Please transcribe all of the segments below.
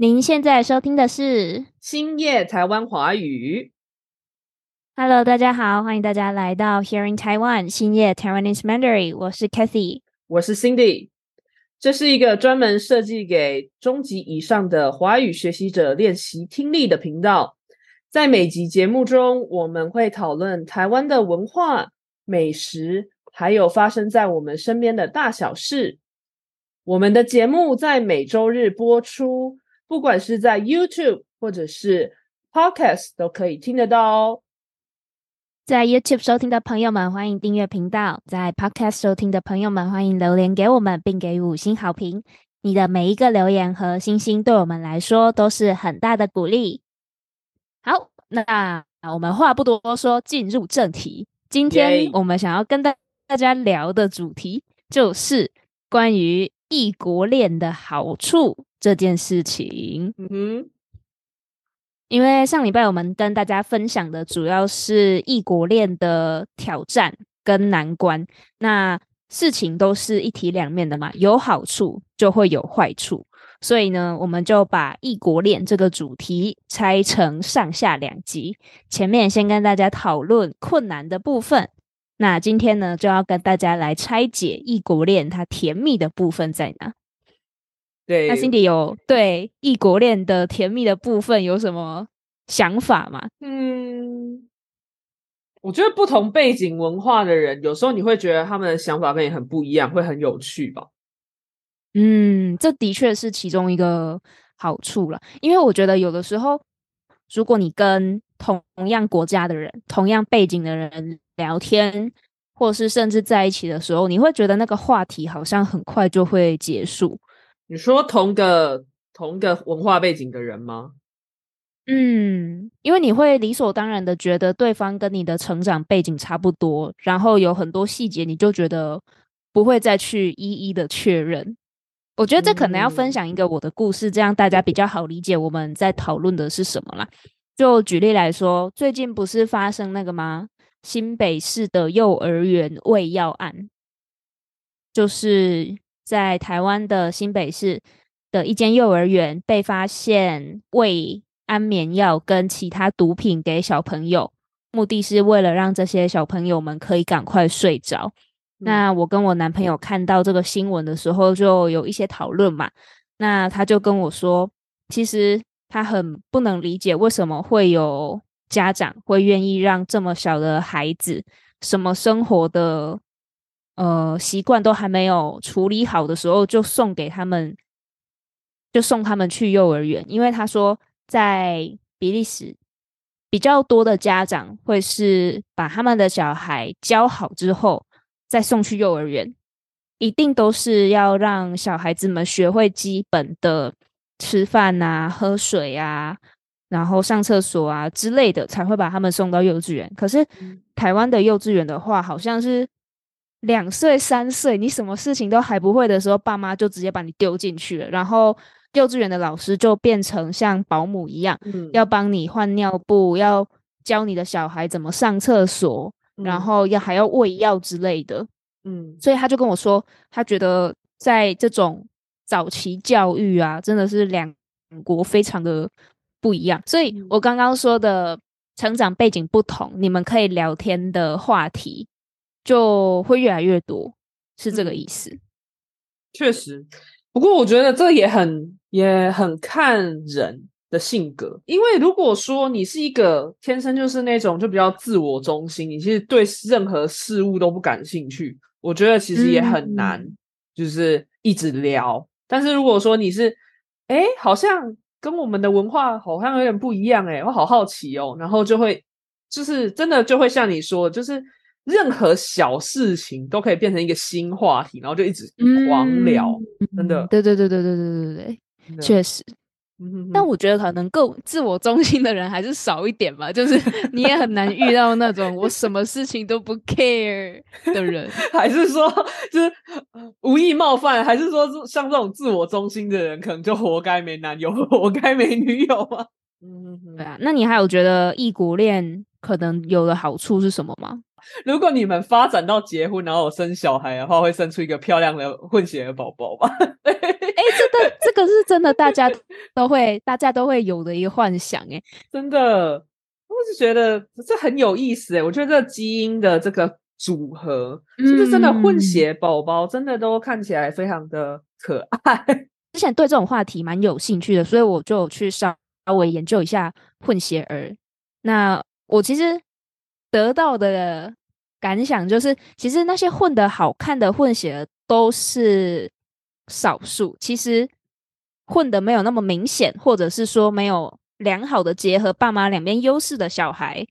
您现在收听的是星夜台湾华语。Hello，大家好，欢迎大家来到 Here in Taiwan 星夜 Taiwanese Mandarin，我是 Kathy。我是 Cindy，这是一个专门设计给中级以上的华语学习者练习听力的频道。在每集节目中，我们会讨论台湾的文化、美食，还有发生在我们身边的大小事。我们的节目在每周日播出，不管是在 YouTube 或者是 Podcast 都可以听得到哦。在 YouTube 收听的朋友们，欢迎订阅频道；在 Podcast 收听的朋友们，欢迎留言给我们，并给予五星好评。你的每一个留言和星星，对我们来说都是很大的鼓励。好，那我们话不多说，进入正题。今天我们想要跟大大家聊的主题，就是关于异国恋的好处这件事情。嗯哼，因为上礼拜我们跟大家分享的主要是异国恋的挑战跟难关，那事情都是一体两面的嘛，有好处就会有坏处，所以呢，我们就把异国恋这个主题拆成上下两集，前面先跟大家讨论困难的部分，那今天呢就要跟大家来拆解异国恋它甜蜜的部分在哪。对，那 Cindy 有对异国恋的甜蜜的部分有什么想法吗？嗯，我觉得不同背景文化的人，有时候你会觉得他们的想法跟你很不一样，会很有趣吧？嗯，这的确是其中一个好处了，因为我觉得有的时候，如果你跟同样国家的人、同样背景的人聊天，或是甚至在一起的时候，你会觉得那个话题好像很快就会结束。你说同个同个文化背景的人吗？嗯，因为你会理所当然的觉得对方跟你的成长背景差不多，然后有很多细节你就觉得不会再去一一的确认。我觉得这可能要分嗯享一个我的故事，这样大家比较好理解我们在讨论的是什么啦。就举例来说，最近不是发生那个吗？新北市的幼儿园喂药案，就是在台湾的新北市的一间幼儿园被发现喂安眠药跟其他毒品给小朋友，目的是为了让这些小朋友们可以赶快睡着。那我跟我男朋友看到这个新闻的时候，就有一些讨论嘛。那他就跟我说，其实他很不能理解为什么会有家长会愿意让这么小的孩子，什么生活的呃习惯都还没有处理好的时候，就送给他们，就送他们去幼儿园。因为他说，在比利时比较多的家长会是把他们的小孩教好之后，再送去幼儿园，一定都是要让小孩子们学会基本的吃饭啊、喝水啊，然后上厕所啊之类的，才会把他们送到幼稚园。可是嗯台湾的幼稚园的话，好像是两岁、三岁，你什么事情都还不会的时候，爸妈就直接把你丢进去了，然后幼稚园的老师就变成像保姆一样，嗯要帮你换尿布，要教你的小孩怎么上厕所，然后要还要喂药之类的。嗯所以他就跟我说，他觉得在这种早期教育啊，真的是两国非常的不一样。所以嗯我刚刚说的成长背景不同，你们可以聊天的话题就会越来越多，是这个嗯意思。确实，不过我觉得这也很也很看人的性格，因为如果说你是一个天生就是那种就比较自我中心，你其实对任何事物都不感兴趣，我觉得其实也很难，嗯就是一直聊。但是如果说你是，哎，好像跟我们的文化好像有点不一样，哎，我好好奇哦，然后就会就是真的就会像你说的，就是任何小事情都可以变成一个新话题，然后就一直狂聊，真的对对对对对对对对确实。但我觉得可能更自我中心的人还是少一点吧，就是你也很难遇到那种 我什么事情都不 care 的人。还是说就是呃无意冒犯，还是说像这种自我中心的人，可能就活该没男友，活该没女友吗？嗯对啊，那你还有觉得异国恋可能有的好处是什么吗？如果你们发展到结婚，然后生小孩的话，会生出一个漂亮的混血儿宝宝吧？哎，这个这个是真的，大家都会大家都会有的一个幻想哎，真的，我是觉得这很有意思哎，我觉得这基因的这个组合，是不是真的混血宝宝真的都看起来非常的可爱？之前对这种话题蛮有兴趣的，所以我就去稍微研究一下混血儿。那我其实得到的感想就是，其实那些混的好看的混血儿都是少数，其实混的没有那么明显，或者是说没有良好的结合爸妈两边优势的小孩。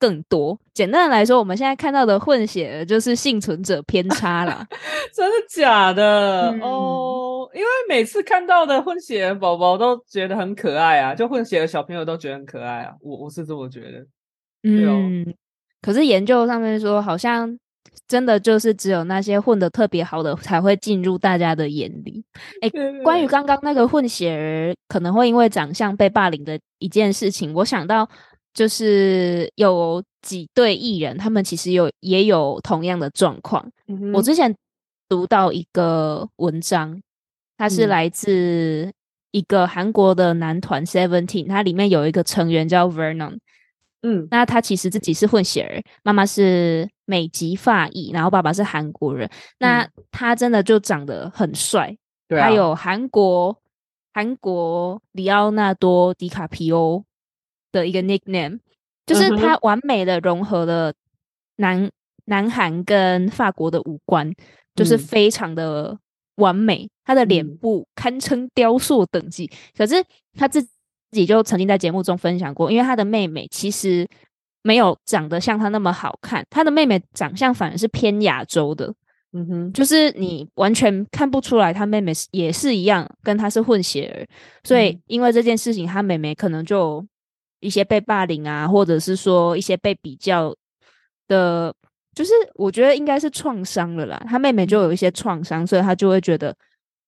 更多，简单的来说，我们现在看到的混血就是幸存者偏差啦。真的假的？哦，因为每次看到的混血宝宝都觉得很可爱啊，就混血的小朋友都觉得很可爱啊，我我是这么觉得。嗯，可是研究上面说，好像真的就是只有那些混的特别好的才会进入大家的眼里。哎，关于刚刚那个混血儿可能会因为长相被霸凌的一件事情，我想到。就是有几对艺人，他们其实有也有同样的状况。我之前读到一个文章，它是来自一个韩国的男团 Seventeen，它里面有一个成员叫 Vernon。嗯，那他其实自己是混血儿，妈妈是美籍发裔，然后爸爸是韩国人。那他真的就长得很帅，他有韩国韩国里奥纳多·迪卡皮欧。的一个 nickname，就是他完美的融合了南南韩跟法国的五官，就是非常的完美。他的脸部堪称雕塑等级。可是他自己就曾经在节目中分享过，因为他的妹妹其实没有长得像他那么好看，他的妹妹长相反而是偏亚洲的。嗯哼，就是你完全看不出来，他妹妹也是一样，跟他是混血儿。所以因为这件事情，他妹妹可能就。一些被霸凌啊，或者是说一些被比较的，就是我觉得应该是创伤了啦。他妹妹就有一些创伤，所以他就会觉得，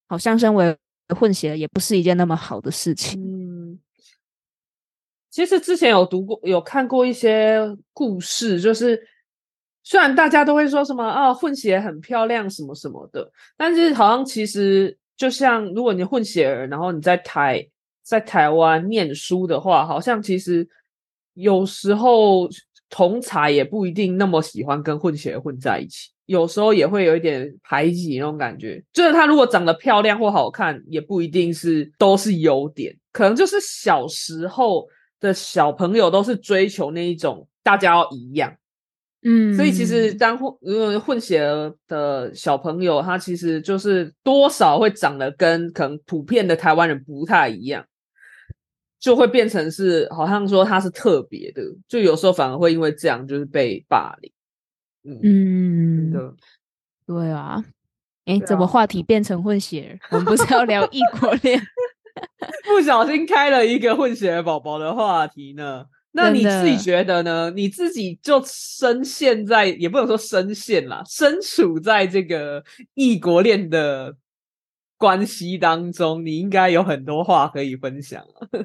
好像身为混血也不是一件那么好的事情。其实之前有读过、有看过一些故事，就是虽然大家都会说什么啊，混血很漂亮什么什么的，但是好像其实就像如果你混血儿，然后你在台。在台湾念书的话，好像其实有时候同才也不一定那么喜欢跟混血混在一起，有时候也会有一点排挤那种感觉。就是他如果长得漂亮或好看，也不一定是都是优点，可能就是小时候的小朋友都是追求那一种大家要一样。嗯，所以其实当混呃混血儿的小朋友，他其实就是多少会长得跟可能普遍的台湾人不太一样。就会变成是好像说他是特别的，就有时候反而会因为这样就是被霸凌。嗯，的，对啊。哎，怎么话题变成混血儿？我们不是要聊异国恋？不小心开了一个混血宝宝的话题呢？那你自己觉得呢？你自己就深陷在，也不能说深陷啦，身处在这个异国恋的。关系当中，你应该有很多话可以分享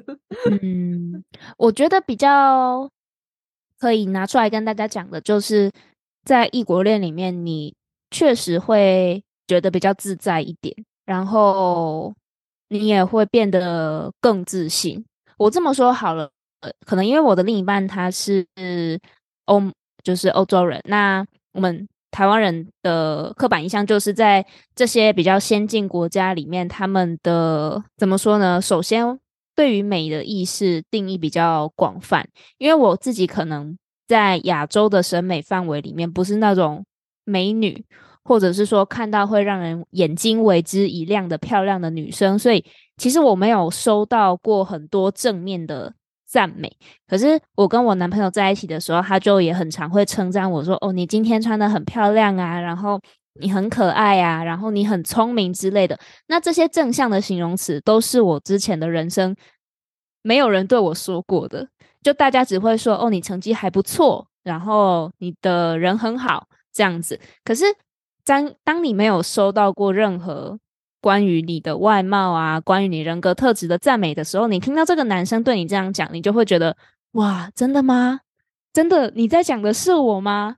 嗯，我觉得比较可以拿出来跟大家讲的，就是在异国恋里面，你确实会觉得比较自在一点，然后你也会变得更自信。我这么说好了，呃，可能因为我的另一半他是欧，就是欧洲人，那我们。台湾人的刻板印象就是在这些比较先进国家里面，他们的怎么说呢？首先，对于美的意识定义比较广泛。因为我自己可能在亚洲的审美范围里面，不是那种美女，或者是说看到会让人眼睛为之一亮的漂亮的女生，所以其实我没有收到过很多正面的。赞美，可是我跟我男朋友在一起的时候，他就也很常会称赞我说：“哦，你今天穿的很漂亮啊，然后你很可爱啊，然后你很聪明之类的。”那这些正向的形容词都是我之前的人生没有人对我说过的，就大家只会说：“哦，你成绩还不错，然后你的人很好。”这样子。可是当当你没有收到过任何。关于你的外貌啊，关于你人格特质的赞美的时候，你听到这个男生对你这样讲，你就会觉得哇，真的吗？真的你在讲的是我吗？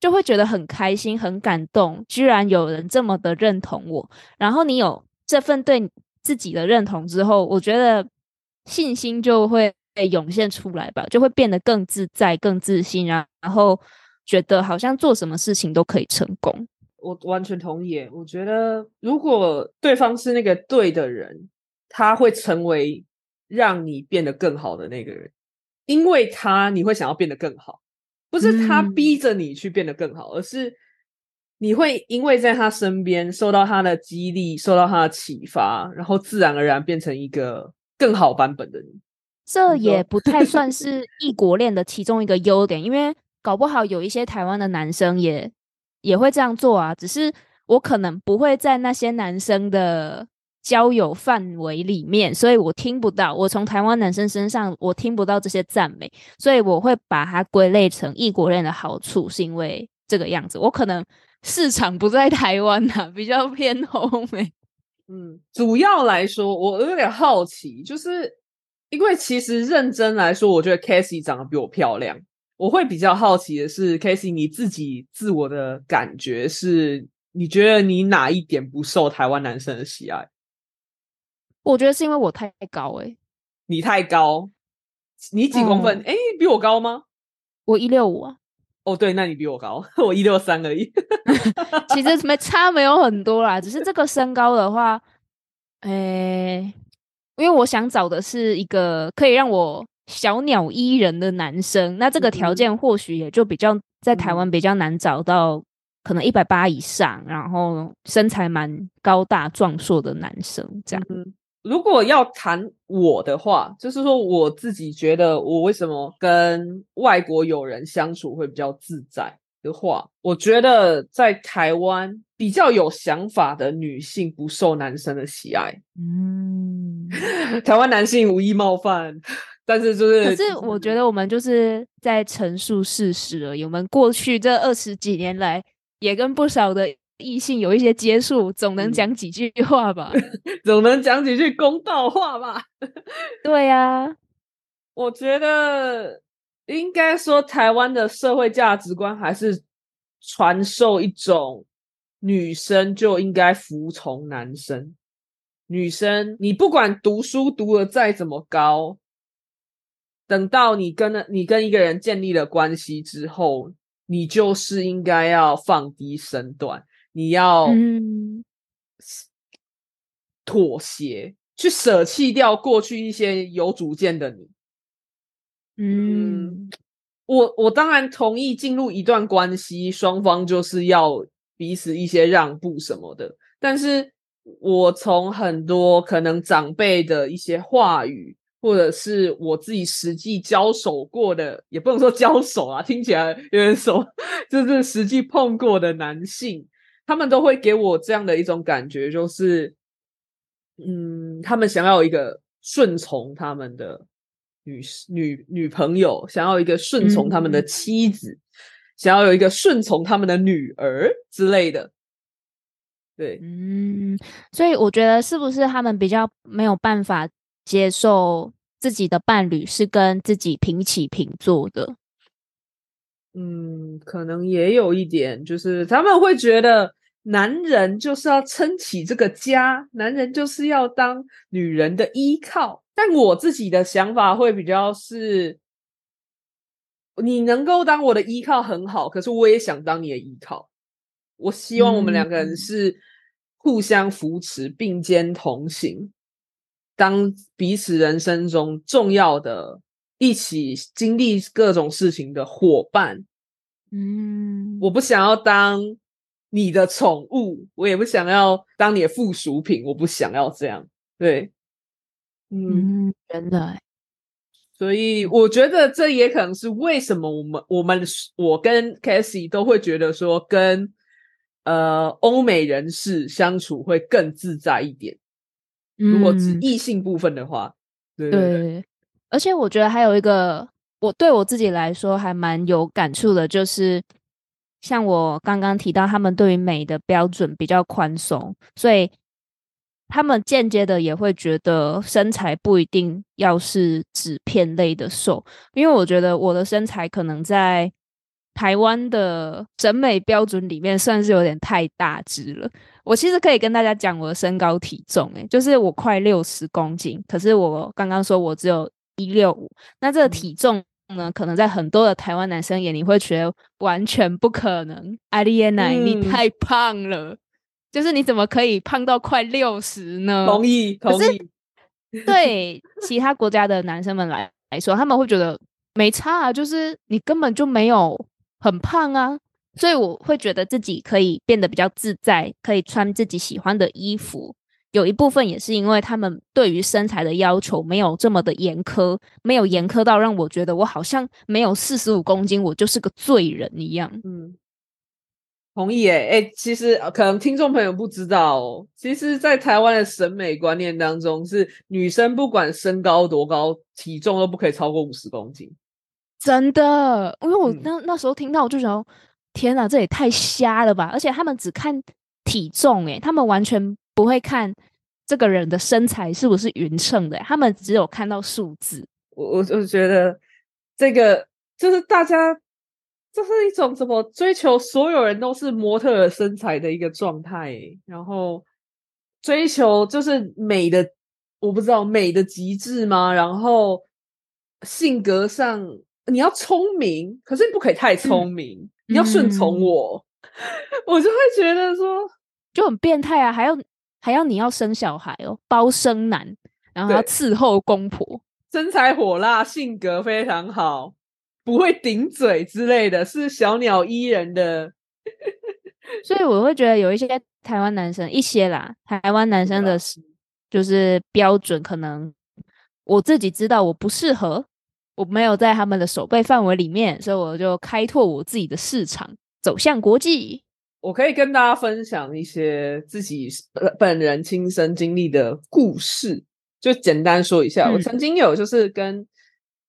就会觉得很开心、很感动，居然有人这么的认同我。然后你有这份对自己的认同之后，我觉得信心就会涌现出来吧，就会变得更自在、更自信，然然后觉得好像做什么事情都可以成功。我完全同意。我觉得如果对方是那个对的人，他会成为让你变得更好的那个人，因为他你会想要变得更好，不是他逼着你去变得更好，而是你会因为在他身边受到他的激励，受到他的启发，然后自然而然变成一个更好版本的你。这也不太算 是异国恋的其中一个优点，因为搞不好有一些台湾的男生也。也会这样做啊，只是我可能不会在那些男生的交友范围里面，所以我听不到。我从台湾男生身上我听不到这些赞美，所以我会把它归类成异国恋的好处，是因为这个样子。我可能市场不在台湾呐，比较偏欧美。嗯，主要来说，我有点好奇，就是因为其实认真来说，我觉得 c a s i e 长得比我漂亮。我会比较好奇的是，Casey 你自己自我的感觉是，你觉得你哪一点不受台湾男生的喜爱？我觉得是因为我太高哎，你太高，你几公分？哎，比我高吗？我一六五啊。哦，对，那你比我高，我一六三而已。其实没差没有很多啦，只是这个身高的话，哎，因为我想找的是一个可以让我。小鸟依人的男生，那这个条件或许也就比较在台湾比较难找到，可能一百八以上，然后身材蛮高大壮硕的男生这样。如果要谈我的话，就是说我自己觉得我为什么跟外国友人相处会比较自在的话，我觉得在台湾比较有想法的女性不受男生的喜爱。嗯，台湾男性无意冒犯。但是就是，可是我觉得我们就是在陈述事实而已。我们过去这二十几年来，也跟不少的异性有一些接触，总能讲几句话吧？总能讲几句公道话吧？对呀，我觉得应该说，台湾的社会价值观还是传授一种女生就应该服从男生。女生，你不管读书读的再怎么高。等到你跟了你跟一个人建立了关系之后，你就是应该要放低身段，你要妥协，去舍弃掉过去一些有主见的你。嗯，我我当然同意进入一段关系，双方就是要彼此一些让步什么的。但是我从很多可能长辈的一些话语。或者是我自己实际交手过的，也不能说交手啊，听起来有点熟，就是实际碰过的男性，他们都会给我这样的一种感觉，就是，嗯，他们想要一个顺从他们的女女女朋友，想要一个顺从他们的妻子，想要有一个顺从他们的女儿之类的。对，嗯，所以我觉得是不是他们比较没有办法。接受自己的伴侣是跟自己平起平坐的，嗯，可能也有一点，就是他们会觉得男人就是要撑起这个家，男人就是要当女人的依靠。但我自己的想法会比较是，你能够当我的依靠很好，可是我也想当你的依靠。我希望我们两个人是互相扶持，并肩同行。当彼此人生中重要的、一起经历各种事情的伙伴，嗯，我不想要当你的宠物，我也不想要当你的附属品，我不想要这样。对，嗯，真的。所以我觉得这也可能是为什么我们、我们、我跟 c a s i e 都会觉得说，跟呃欧美人士相处会更自在一点。如果指异性部分的话，对，而且我觉得还有一个，我对我自己来说还蛮有感触的，就是像我刚刚提到，他们对于美的标准比较宽松，所以他们间接的也会觉得身材不一定要是纸片类的瘦，因为我觉得我的身材可能在台湾的审美标准里面算是有点太大只了。我其实可以跟大家讲我的身高体重，诶，就是我快六十公斤，可是我刚刚说我只有一六五，那这个体重呢，可能在很多的台湾男生眼里会觉得完全不可能。阿丽安奶，你太胖了，就是你怎么可以胖到快六十呢？同意，同意。对其他国家的男生们来来说，他们会觉得没差啊，就是你根本就没有很胖啊。所以我会觉得自己可以变得比较自在，可以穿自己喜欢的衣服。有一部分也是因为他们对于身材的要求没有这么的严苛，没有严苛到让我觉得我好像没有四十五公斤，我就是个罪人一样。嗯，同意诶诶，其实可能听众朋友不知道，其实，在台湾的审美观念当中，是女生不管身高多高，体重都不可以超过五十公斤。真的，因为我那那时候听到，我就想。天哪，这也太瞎了吧！而且他们只看体重，诶，他们完全不会看这个人的身材是不是匀称的，他们只有看到数字。我我就觉得这个就是大家这是一种怎么追求所有人都是模特身材的一个状态，然后追求就是美的，我不知道美的极致吗？然后性格上你要聪明，可是你不可以太聪明。你要顺从我，我就会觉得说就很变态啊！还要还要你要生小孩哦，包生男，然后要伺候公婆，身材火辣，性格非常好，不会顶嘴之类的，是小鸟依人的。所以我会觉得有一些台湾男生，一些啦，台湾男生的就是标准，可能我自己知道我不适合。我没有在他们的手背范围里面，所以我就开拓我自己的市场，走向国际。我可以跟大家分享一些自己本人亲身经历的故事，就简单说一下。我曾经有就是跟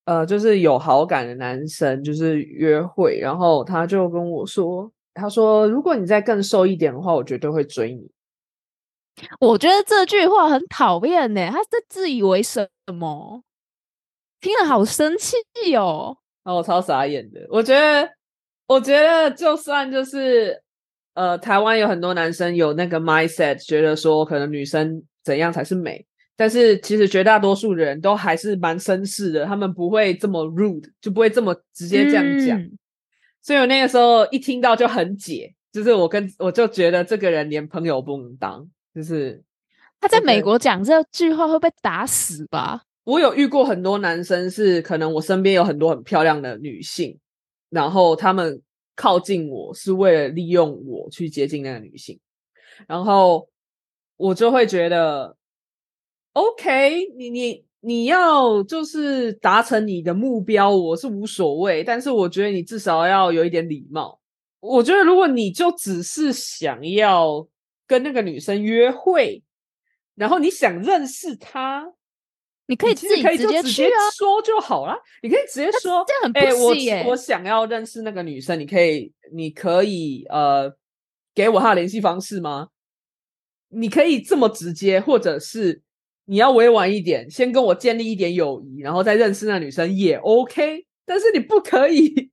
呃，就是有好感的男生就是约会，然后他就跟我说，他说如果你再更瘦一点的话，我绝对会追你。我觉得这句话很讨厌呢，他在自以为什么？听了好生气哦！哦，我超傻眼的。我觉得，我觉得就算就是呃，台湾有很多男生有那个 mindset，觉得说可能女生怎样才是美，但是其实绝大多数人都还是蛮绅士的，他们不会这么 rude，就不会这么直接这样讲。所以我那个时候一听到就很解，就是我跟我就觉得这个人连朋友不能当，就是他在美国讲这句话会被打死吧？我有遇过很多男生，是可能我身边有很多很漂亮的女性，然后他们靠近我是为了利用我去接近那个女性，然后我就会觉得，OK，你你你要就是达成你的目标，我是无所谓，但是我觉得你至少要有一点礼貌。我觉得如果你就只是想要跟那个女生约会，然后你想认识她。你可以自己直接去说就好了。你可以直接说，这样很不细我我想要认识那个女生，你可以，你可以呃，给我她的联系方式吗？你可以这么直接，或者是你要委婉一点，先跟我建立一点友谊，然后再认识那女生也 OK。但是你不可以，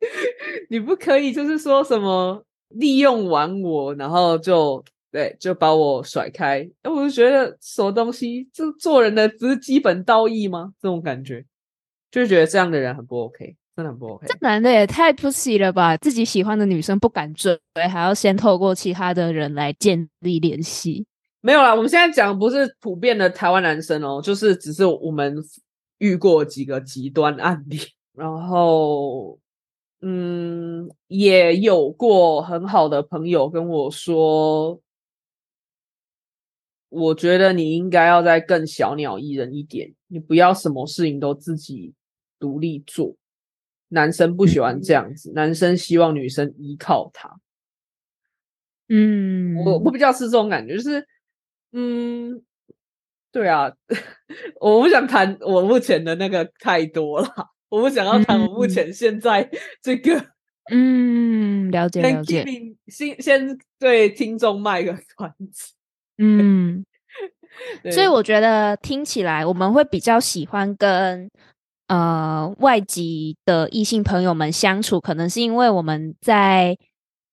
你不可以就是说什么利用完我，然后就。对，就把我甩开，哎，我就觉得什么东西，就做人的不是基本道义吗？这种感觉，就觉得这样的人很不 OK，真的很不 OK。这男的也太 pussy 了吧！自己喜欢的女生不敢追，还要先透过其他的人来建立联系。没有啦，我们现在讲不是普遍的台湾男生哦，就是只是我们遇过几个极端案例，然后，嗯，也有过很好的朋友跟我说。我觉得你应该要再更小鸟依人一点，你不要什么事情都自己独立做。男生不喜欢这样子，男生希望女生依靠他。嗯，我我比较是这种感觉，就是嗯，对啊，我不想谈我目前的那个太多了，我不想要谈我目前现在 这个。嗯，了解了解。先先对听众卖个关子。嗯，所以我觉得听起来我们会比较喜欢跟呃外籍的异性朋友们相处，可能是因为我们在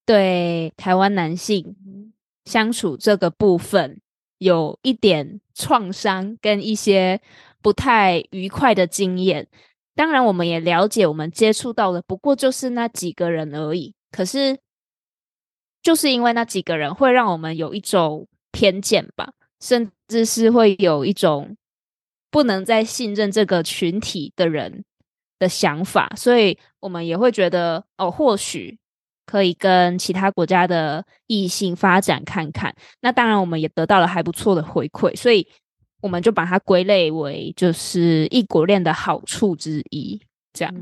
对台湾男性相处这个部分有一点创伤跟一些不太愉快的经验。当然，我们也了解，我们接触到的不过就是那几个人而已。可是，就是因为那几个人，会让我们有一种偏见吧，甚至是会有一种不能再信任这个群体的人的想法，所以我们也会觉得，哦，或许可以跟其他国家的异性发展看看。那当然，我们也得到了还不错的回馈，所以。我们就把它归类为就是异国恋的好处之一，这样。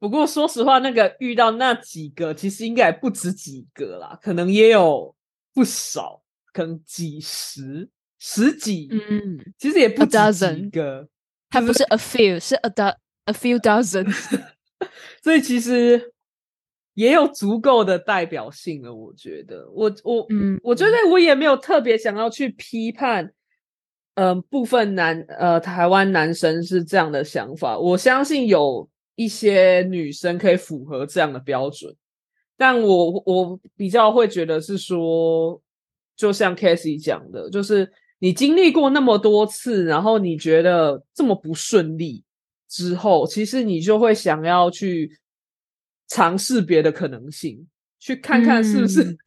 不过说实话，那个遇到那几个，其实应该不止几个啦，可能也有不少，可能几十、十几，嗯，其实也不止几个。它不是 a few，是 a do a few dozen，所以其实也有足够的代表性了。我觉得，我我嗯，我觉得我也没有特别想要去批判。嗯，部分男呃台湾男生是这样的想法，我相信有一些女生可以符合这样的标准，但我我比较会觉得是说，就像 k a s e y 讲的，就是你经历过那么多次，然后你觉得这么不顺利之后，其实你就会想要去尝试别的可能性，去看看是不是。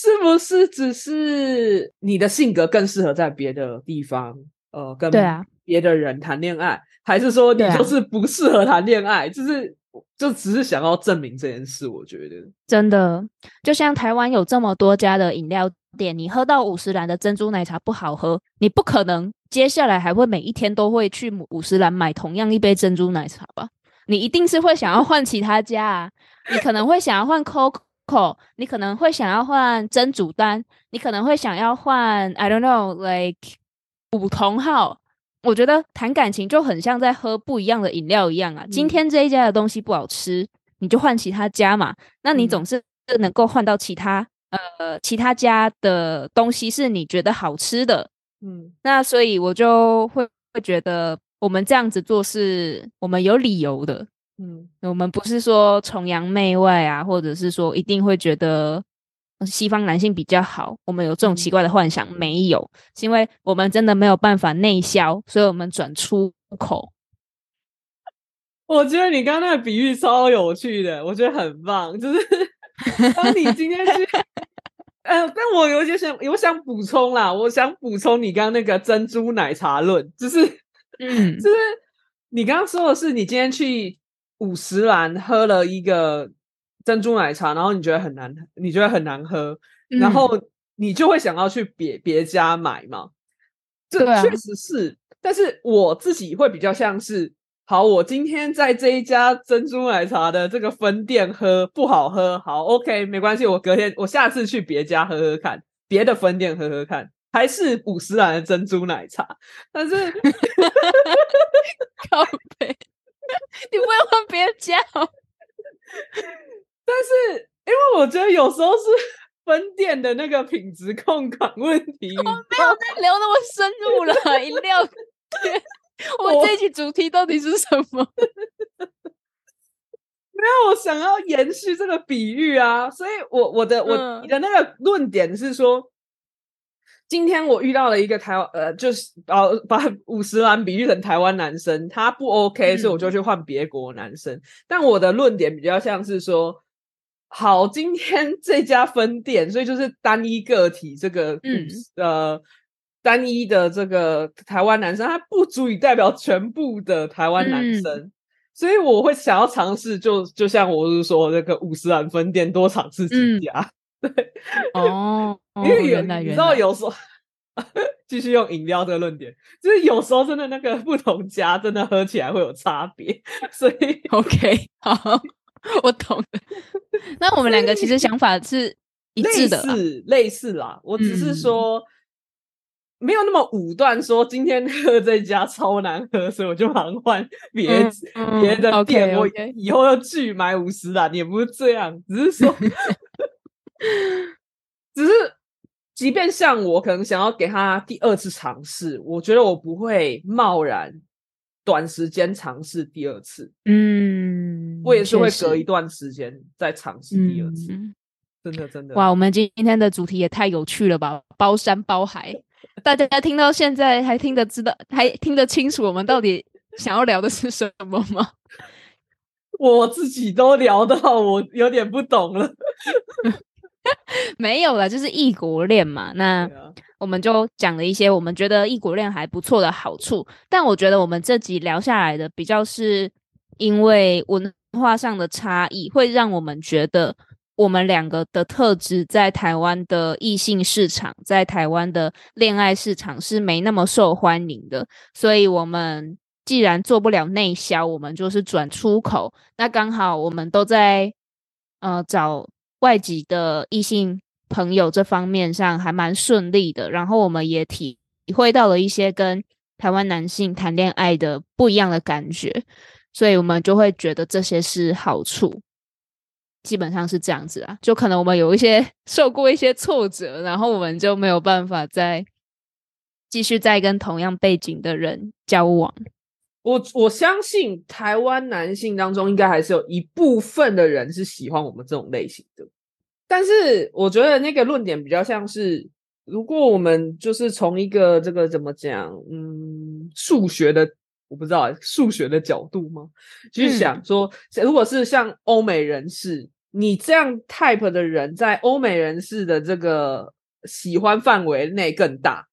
是不是只是你的性格更适合在别的地方，呃，跟别的人谈恋爱，还是说你就是不适合谈恋爱？就是就只是想要证明这件事。我觉得真的，就像台湾有这么多家的饮料店，你喝到五十兰的珍珠奶茶不好喝，你不可能接下来还会每一天都会去五十兰买同样一杯珍珠奶茶吧？你一定是会想要换其他家啊，你可能会想要换 Coco。你可能会想要换珍珠丹，你可能会想要换 I don't know like 五同号。我觉得谈感情就很像在喝不一样的饮料一样啊。今天这一家的东西不好吃，你就换其他家嘛。那你总是能够换到其他呃其他家的东西是你觉得好吃的。嗯，那所以我就会会觉得我们这样子做是我们有理由的。嗯，我们不是说崇洋媚外啊，或者是说一定会觉得西方男性比较好。我们有这种奇怪的幻想，没有，是因为我们真的没有办法内销，所以我们转出口。我觉得你刚刚那个比喻超有趣的，我觉得很棒。就是 当你今天去，呃，但我有些想，我想补充啦，我想补充你刚刚那个珍珠奶茶论，就是，嗯，就是你刚刚说的是你今天去。五十兰喝了一个珍珠奶茶，然后你觉得很难，你觉得很难喝，然后你就会想要去别别家买嘛？这确实是，但是我自己会比较像是，好，我今天在这一家珍珠奶茶的这个分店喝不好喝，好，OK，没关系，我隔天我下次去别家喝喝看，别的分店喝喝看，还是五十兰的珍珠奶茶，但是靠背。你不要换别人家，但是因为我觉得有时候是分店的那个品质控管问题，我没有再聊那么深入了。饮料店，我这期主题到底是什么？没有，我想要延续这个比喻啊，所以我我的我你的那个论点是说。今天我遇到了一个台湾，呃，就是呃，把五十岚比喻成台湾男生，他不 OK，所以我就去换别国男生。但我的论点比较像是说，好，今天这家分店，所以就是单一个体这个，嗯呃，单一的这个台湾男生，他不足以代表全部的台湾男生，所以我会想要尝试，就就像我是说那个五十岚分店多尝试几家。对哦，因为有你知道，有时候 继续用饮料这个论点，就是有时候真的那个不同家真的喝起来会有差别，所以 OK 好，我懂。那我们两个其实想法是一致的，是类似啦。我只是说没有那么武断，说今天喝这家超难喝，所以我就忙换别别的店。我以后要去买五十啦，也不是这样，只是说。只是，即便像我，可能想要给他第二次尝试，我觉得我不会贸然短时间尝试第二次。嗯，我也是会隔一段时间再尝试第二次，嗯真的真的。哇，我们今天的主题也太有趣了吧，包山包海，大家听到现在还听得知道，还听得清楚我们到底想要聊的是什么吗？我自己都聊到我有点不懂了。没有了，就是异国恋嘛。那我们就讲了一些我们觉得异国恋还不错的好处，但我觉得我们这集聊下来的比较是因为文文化上的差异，会让我们觉得我们两个的特质在台湾的异性市场，在台湾的恋爱市场是没那么受欢迎的，所以我们既然做不了内销，我们就是转出口。那刚好我们都在呃找外籍的异性朋友这方面上还蛮顺利的，然后我们也体体会到了一些跟台湾男性谈恋爱的不一样的感觉，所以我们就会觉得这些是好处。基本上是这样子啊，就可能我们有一些 受过一些挫折，然后我们就没有办法再继续再跟同样背景的人交往。我我相信台湾男性当中，应该还是有一部分的人是喜欢我们这种类型的。但是我觉得那个论点比较像是，如果我们就是从一个这个怎么讲，嗯，数学的我不知道数学的角度吗？去想说，如果是像欧美人士，你这样 type 的人，在欧美人士的这个喜欢范围内更大，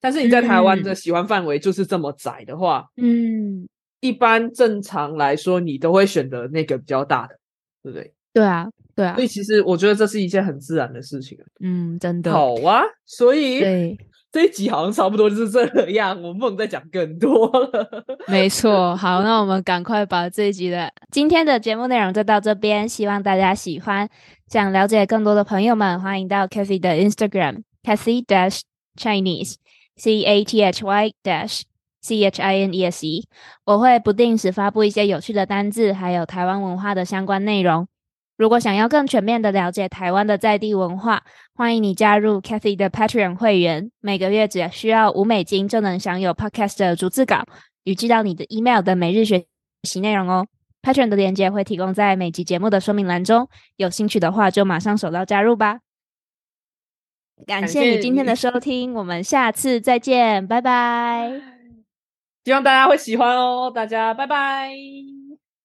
但是你在台湾的喜欢范围就是这么窄的话，嗯，一般正常来说，你都会选择那个比较大的，对不对？对啊，对啊所，以其实我觉得这是一件很自然的事情啊。嗯，真的，好啊，所以对。这一集好像差不多就是这样，我不能再讲更多了。没错，好，那我们赶快把这一集的今天的节目内容就到这边，希望大家喜欢。想了解更多的朋友们，欢迎到 Cathy 的 Instagram Cathy Dash Chinese C A T H Y Dash C H I N E S E，我会不定时发布一些有趣的单字，还有台湾文化的相关内容。如果想要更全面的了解台湾的在地文化，欢迎你加入 Cathy 的 Patreon 会员，每个月只需要五美金就能享有 Podcast 的逐字稿与寄到你的 email 的每日学习内容哦。Patreon 的链接会提供在每集节目的说明栏中，有兴趣的话就马上手到加入吧。感谢你今天的收听，我们下次再见，拜拜。希望大家会喜欢哦，大家拜拜。